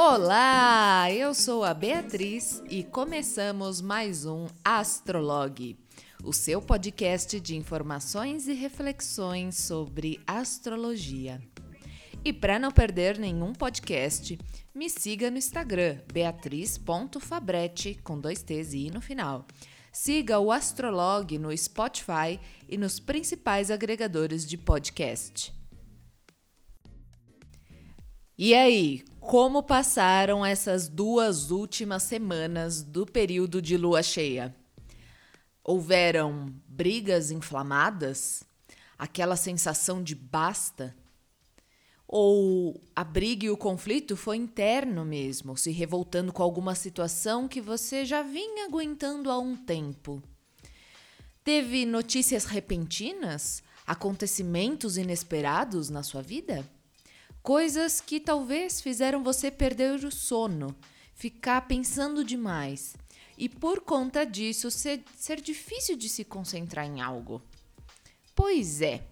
Olá, eu sou a Beatriz e começamos mais um Astrolog, o seu podcast de informações e reflexões sobre astrologia. E para não perder nenhum podcast, me siga no Instagram, beatriz.fabretti, com dois T's e I no final. Siga o Astrolog no Spotify e nos principais agregadores de podcast. E aí, como passaram essas duas últimas semanas do período de lua cheia? Houveram brigas inflamadas? Aquela sensação de basta? Ou a briga e o conflito foi interno mesmo, se revoltando com alguma situação que você já vinha aguentando há um tempo? Teve notícias repentinas? Acontecimentos inesperados na sua vida? Coisas que talvez fizeram você perder o sono, ficar pensando demais e por conta disso ser, ser difícil de se concentrar em algo. Pois é,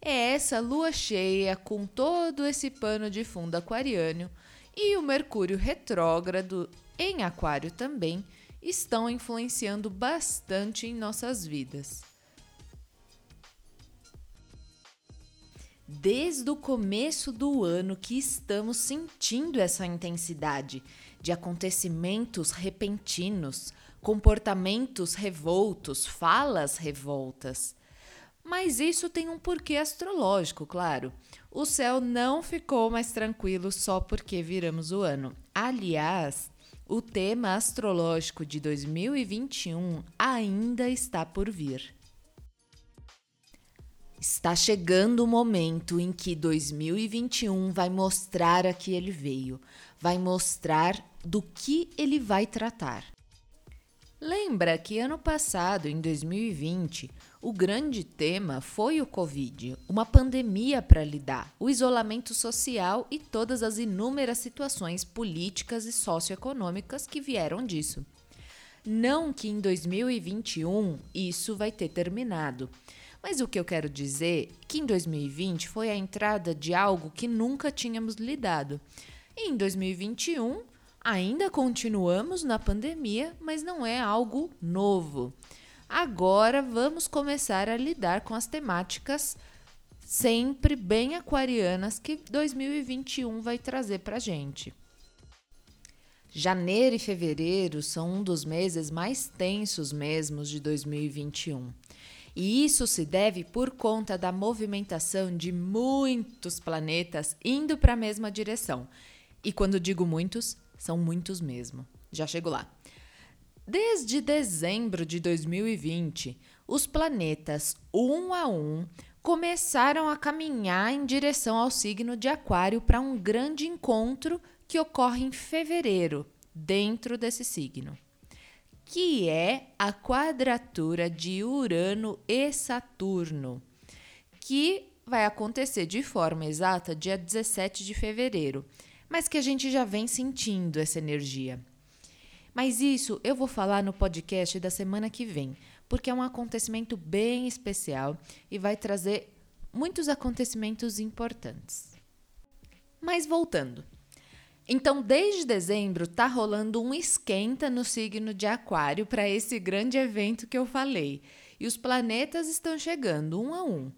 é essa lua cheia com todo esse pano de fundo aquariano e o Mercúrio retrógrado em Aquário também estão influenciando bastante em nossas vidas. Desde o começo do ano que estamos sentindo essa intensidade de acontecimentos repentinos, comportamentos revoltos, falas revoltas. Mas isso tem um porquê astrológico, claro. O céu não ficou mais tranquilo só porque viramos o ano. Aliás, o tema astrológico de 2021 ainda está por vir. Está chegando o momento em que 2021 vai mostrar a que ele veio, vai mostrar do que ele vai tratar. Lembra que ano passado, em 2020, o grande tema foi o Covid, uma pandemia para lidar, o isolamento social e todas as inúmeras situações políticas e socioeconômicas que vieram disso. Não que em 2021 isso vai ter terminado, mas o que eu quero dizer é que em 2020 foi a entrada de algo que nunca tínhamos lidado. E em 2021 ainda continuamos na pandemia, mas não é algo novo. Agora vamos começar a lidar com as temáticas sempre bem aquarianas que 2021 vai trazer para gente. Janeiro e fevereiro são um dos meses mais tensos mesmos de 2021. E isso se deve por conta da movimentação de muitos planetas indo para a mesma direção. E quando digo muitos, são muitos mesmo. Já chego lá. Desde dezembro de 2020, os planetas um a um começaram a caminhar em direção ao signo de Aquário para um grande encontro que ocorre em fevereiro, dentro desse signo que é a quadratura de Urano e Saturno, que vai acontecer de forma exata dia 17 de fevereiro, mas que a gente já vem sentindo essa energia. Mas isso eu vou falar no podcast da semana que vem, porque é um acontecimento bem especial e vai trazer muitos acontecimentos importantes. Mas voltando. Então, desde dezembro, tá rolando um esquenta no signo de Aquário para esse grande evento que eu falei. E os planetas estão chegando um a um.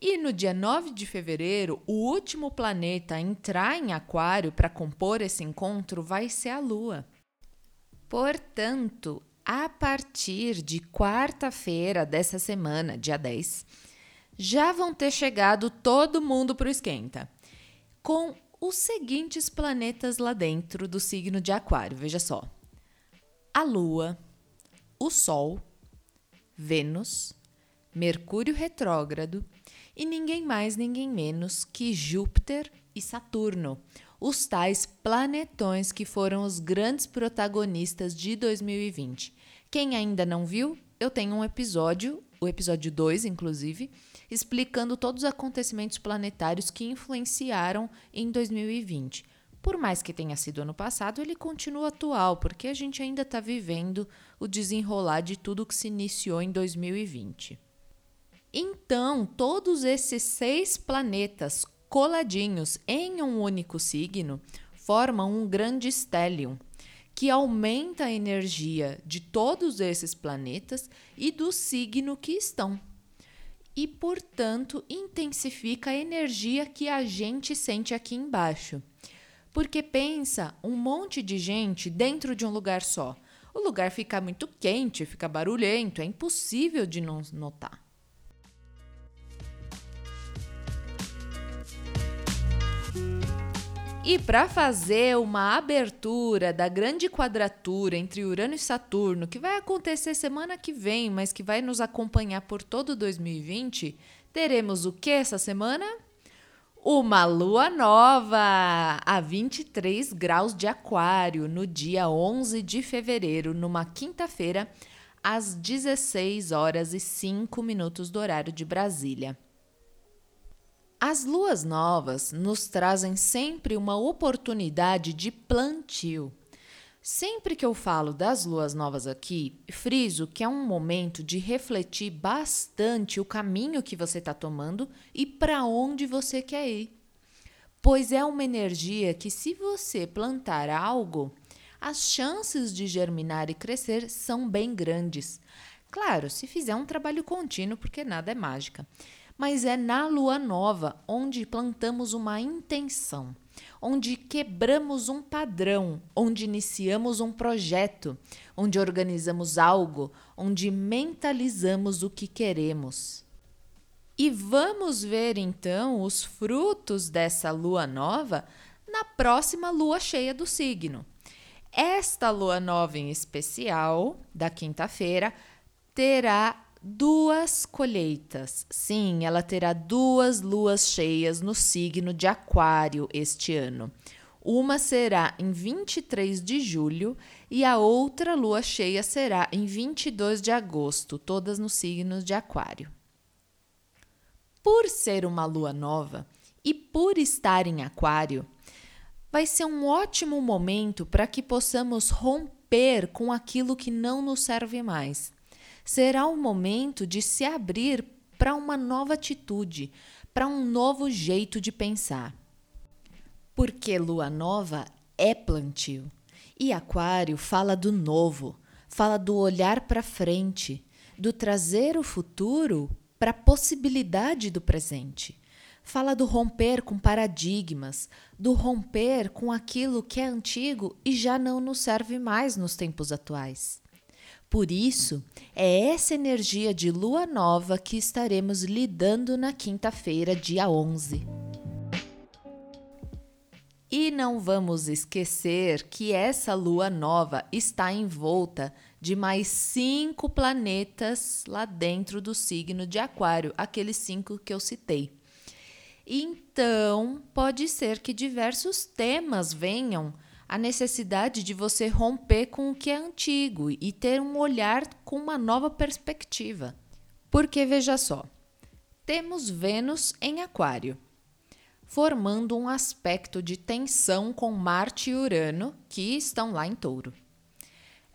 E no dia 9 de fevereiro, o último planeta a entrar em Aquário para compor esse encontro vai ser a Lua. Portanto, a partir de quarta-feira dessa semana, dia 10, já vão ter chegado todo mundo para o esquenta. Com os seguintes planetas lá dentro do signo de Aquário. Veja só: a Lua, o Sol, Vênus, Mercúrio retrógrado e ninguém mais, ninguém menos que Júpiter e Saturno, os tais planetões que foram os grandes protagonistas de 2020. Quem ainda não viu, eu tenho um episódio, o episódio 2, inclusive, explicando todos os acontecimentos planetários que influenciaram em 2020. Por mais que tenha sido ano passado, ele continua atual, porque a gente ainda está vivendo o desenrolar de tudo que se iniciou em 2020. Então, todos esses seis planetas coladinhos em um único signo formam um grande stellium, que aumenta a energia de todos esses planetas e do signo que estão. E, portanto, intensifica a energia que a gente sente aqui embaixo. Porque pensa um monte de gente dentro de um lugar só. O lugar fica muito quente, fica barulhento, é impossível de não notar. E para fazer uma abertura da grande quadratura entre Urano e Saturno, que vai acontecer semana que vem, mas que vai nos acompanhar por todo 2020, teremos o que essa semana? Uma lua nova a 23 graus de Aquário no dia 11 de fevereiro, numa quinta-feira, às 16 horas e 5 minutos do horário de Brasília. As luas novas nos trazem sempre uma oportunidade de plantio. Sempre que eu falo das luas novas aqui, friso que é um momento de refletir bastante o caminho que você está tomando e para onde você quer ir. Pois é uma energia que, se você plantar algo, as chances de germinar e crescer são bem grandes. Claro, se fizer um trabalho contínuo, porque nada é mágica mas é na lua nova onde plantamos uma intenção, onde quebramos um padrão, onde iniciamos um projeto, onde organizamos algo, onde mentalizamos o que queremos. E vamos ver então os frutos dessa lua nova na próxima lua cheia do signo. Esta lua nova em especial, da quinta-feira, terá duas colheitas. Sim, ela terá duas luas cheias no signo de Aquário este ano. Uma será em 23 de julho e a outra lua cheia será em 22 de agosto, todas no signo de Aquário. Por ser uma lua nova e por estar em Aquário, vai ser um ótimo momento para que possamos romper com aquilo que não nos serve mais será o momento de se abrir para uma nova atitude, para um novo jeito de pensar. Porque lua nova é plantio e Aquário fala do novo, fala do olhar para frente, do trazer o futuro para a possibilidade do presente. Fala do romper com paradigmas, do romper com aquilo que é antigo e já não nos serve mais nos tempos atuais. Por isso, é essa energia de lua nova que estaremos lidando na quinta-feira, dia 11. E não vamos esquecer que essa lua nova está envolta de mais cinco planetas lá dentro do signo de Aquário, aqueles cinco que eu citei. Então, pode ser que diversos temas venham a necessidade de você romper com o que é antigo e ter um olhar com uma nova perspectiva. Porque veja só, temos Vênus em Aquário, formando um aspecto de tensão com Marte e Urano, que estão lá em Touro.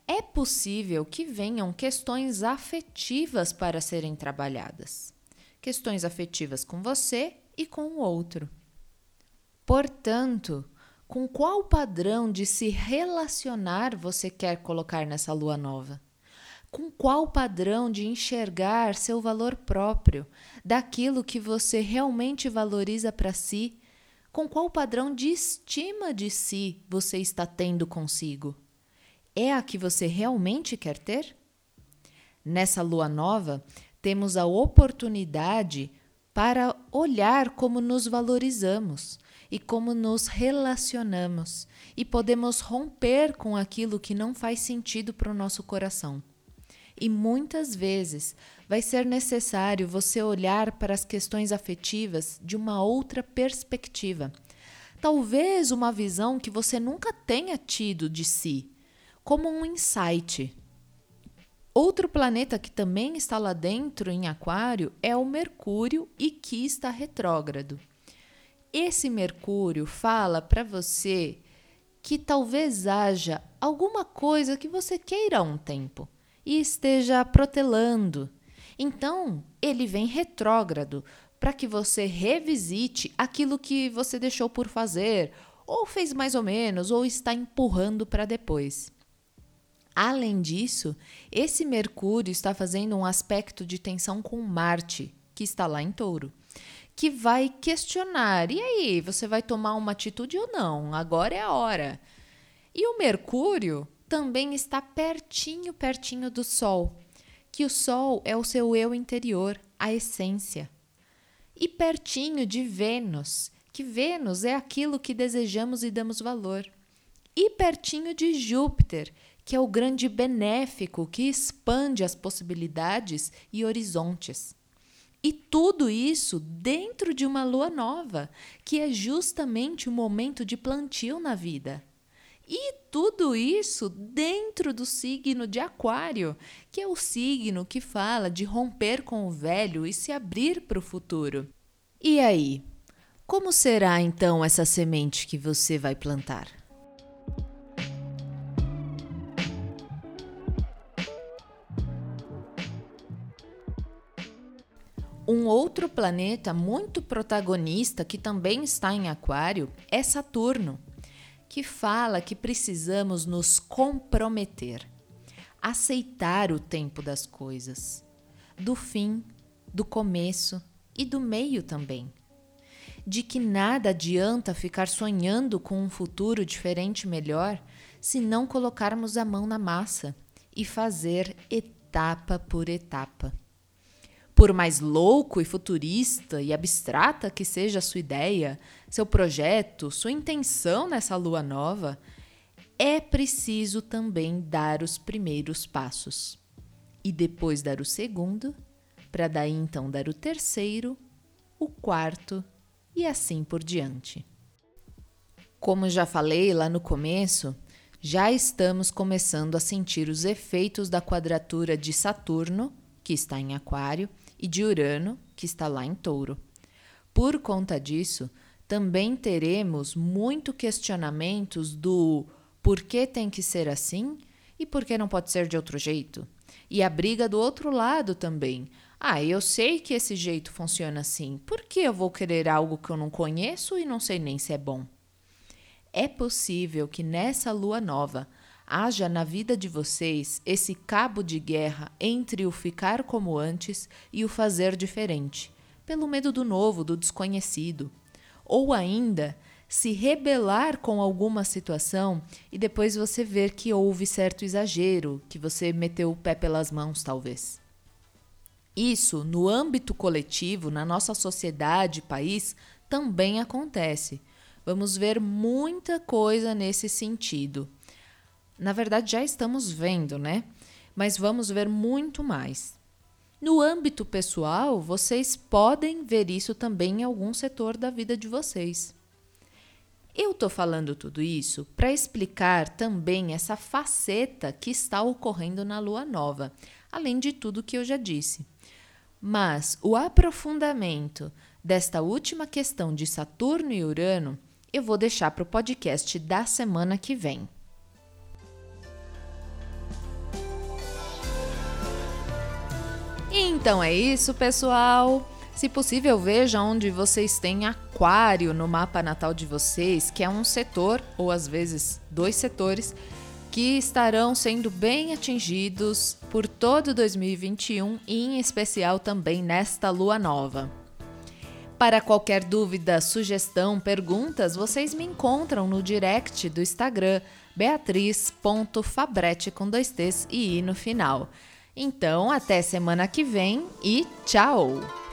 É possível que venham questões afetivas para serem trabalhadas. Questões afetivas com você e com o outro. Portanto, com qual padrão de se relacionar você quer colocar nessa lua nova? Com qual padrão de enxergar seu valor próprio, daquilo que você realmente valoriza para si? Com qual padrão de estima de si você está tendo consigo? É a que você realmente quer ter? Nessa lua nova, temos a oportunidade para olhar como nos valorizamos e como nos relacionamos e podemos romper com aquilo que não faz sentido para o nosso coração. E muitas vezes vai ser necessário você olhar para as questões afetivas de uma outra perspectiva. Talvez uma visão que você nunca tenha tido de si, como um insight. Outro planeta que também está lá dentro em Aquário é o Mercúrio e que está retrógrado. Esse Mercúrio fala para você que talvez haja alguma coisa que você queira há um tempo e esteja protelando. Então, ele vem retrógrado para que você revisite aquilo que você deixou por fazer ou fez mais ou menos, ou está empurrando para depois. Além disso, esse Mercúrio está fazendo um aspecto de tensão com Marte, que está lá em Touro, que vai questionar: e aí, você vai tomar uma atitude ou não? Agora é a hora. E o Mercúrio também está pertinho, pertinho do Sol, que o Sol é o seu eu interior, a essência. E pertinho de Vênus, que Vênus é aquilo que desejamos e damos valor. E pertinho de Júpiter, que é o grande benéfico que expande as possibilidades e horizontes. E tudo isso dentro de uma lua nova, que é justamente o momento de plantio na vida. E tudo isso dentro do signo de Aquário, que é o signo que fala de romper com o velho e se abrir para o futuro. E aí? Como será então essa semente que você vai plantar? Um outro planeta muito protagonista que também está em Aquário é Saturno que fala que precisamos nos comprometer, aceitar o tempo das coisas, do fim, do começo e do meio também. De que nada adianta ficar sonhando com um futuro diferente melhor se não colocarmos a mão na massa e fazer etapa por etapa. Por mais louco e futurista e abstrata que seja a sua ideia, seu projeto, sua intenção nessa lua nova, é preciso também dar os primeiros passos. E depois dar o segundo, para daí então dar o terceiro, o quarto e assim por diante. Como já falei lá no começo, já estamos começando a sentir os efeitos da quadratura de Saturno, que está em Aquário, e de Urano, que está lá em Touro. Por conta disso, também teremos muito questionamentos do por que tem que ser assim e por que não pode ser de outro jeito. E a briga do outro lado também. Ah, eu sei que esse jeito funciona assim, por que eu vou querer algo que eu não conheço e não sei nem se é bom? É possível que nessa lua nova haja na vida de vocês esse cabo de guerra entre o ficar como antes e o fazer diferente, pelo medo do novo, do desconhecido. Ou ainda, se rebelar com alguma situação e depois você ver que houve certo exagero, que você meteu o pé pelas mãos, talvez. Isso, no âmbito coletivo, na nossa sociedade, país, também acontece. Vamos ver muita coisa nesse sentido. Na verdade, já estamos vendo, né? Mas vamos ver muito mais. No âmbito pessoal, vocês podem ver isso também em algum setor da vida de vocês. Eu estou falando tudo isso para explicar também essa faceta que está ocorrendo na lua nova, além de tudo que eu já disse. Mas o aprofundamento desta última questão de Saturno e Urano eu vou deixar para o podcast da semana que vem. Então é isso, pessoal. Se possível, veja onde vocês têm aquário no mapa natal de vocês, que é um setor, ou às vezes dois setores, que estarão sendo bem atingidos por todo 2021 e em especial também nesta lua nova. Para qualquer dúvida, sugestão, perguntas, vocês me encontram no direct do Instagram beatriz.fabrete com dois T's e I no final. Então, até semana que vem e tchau!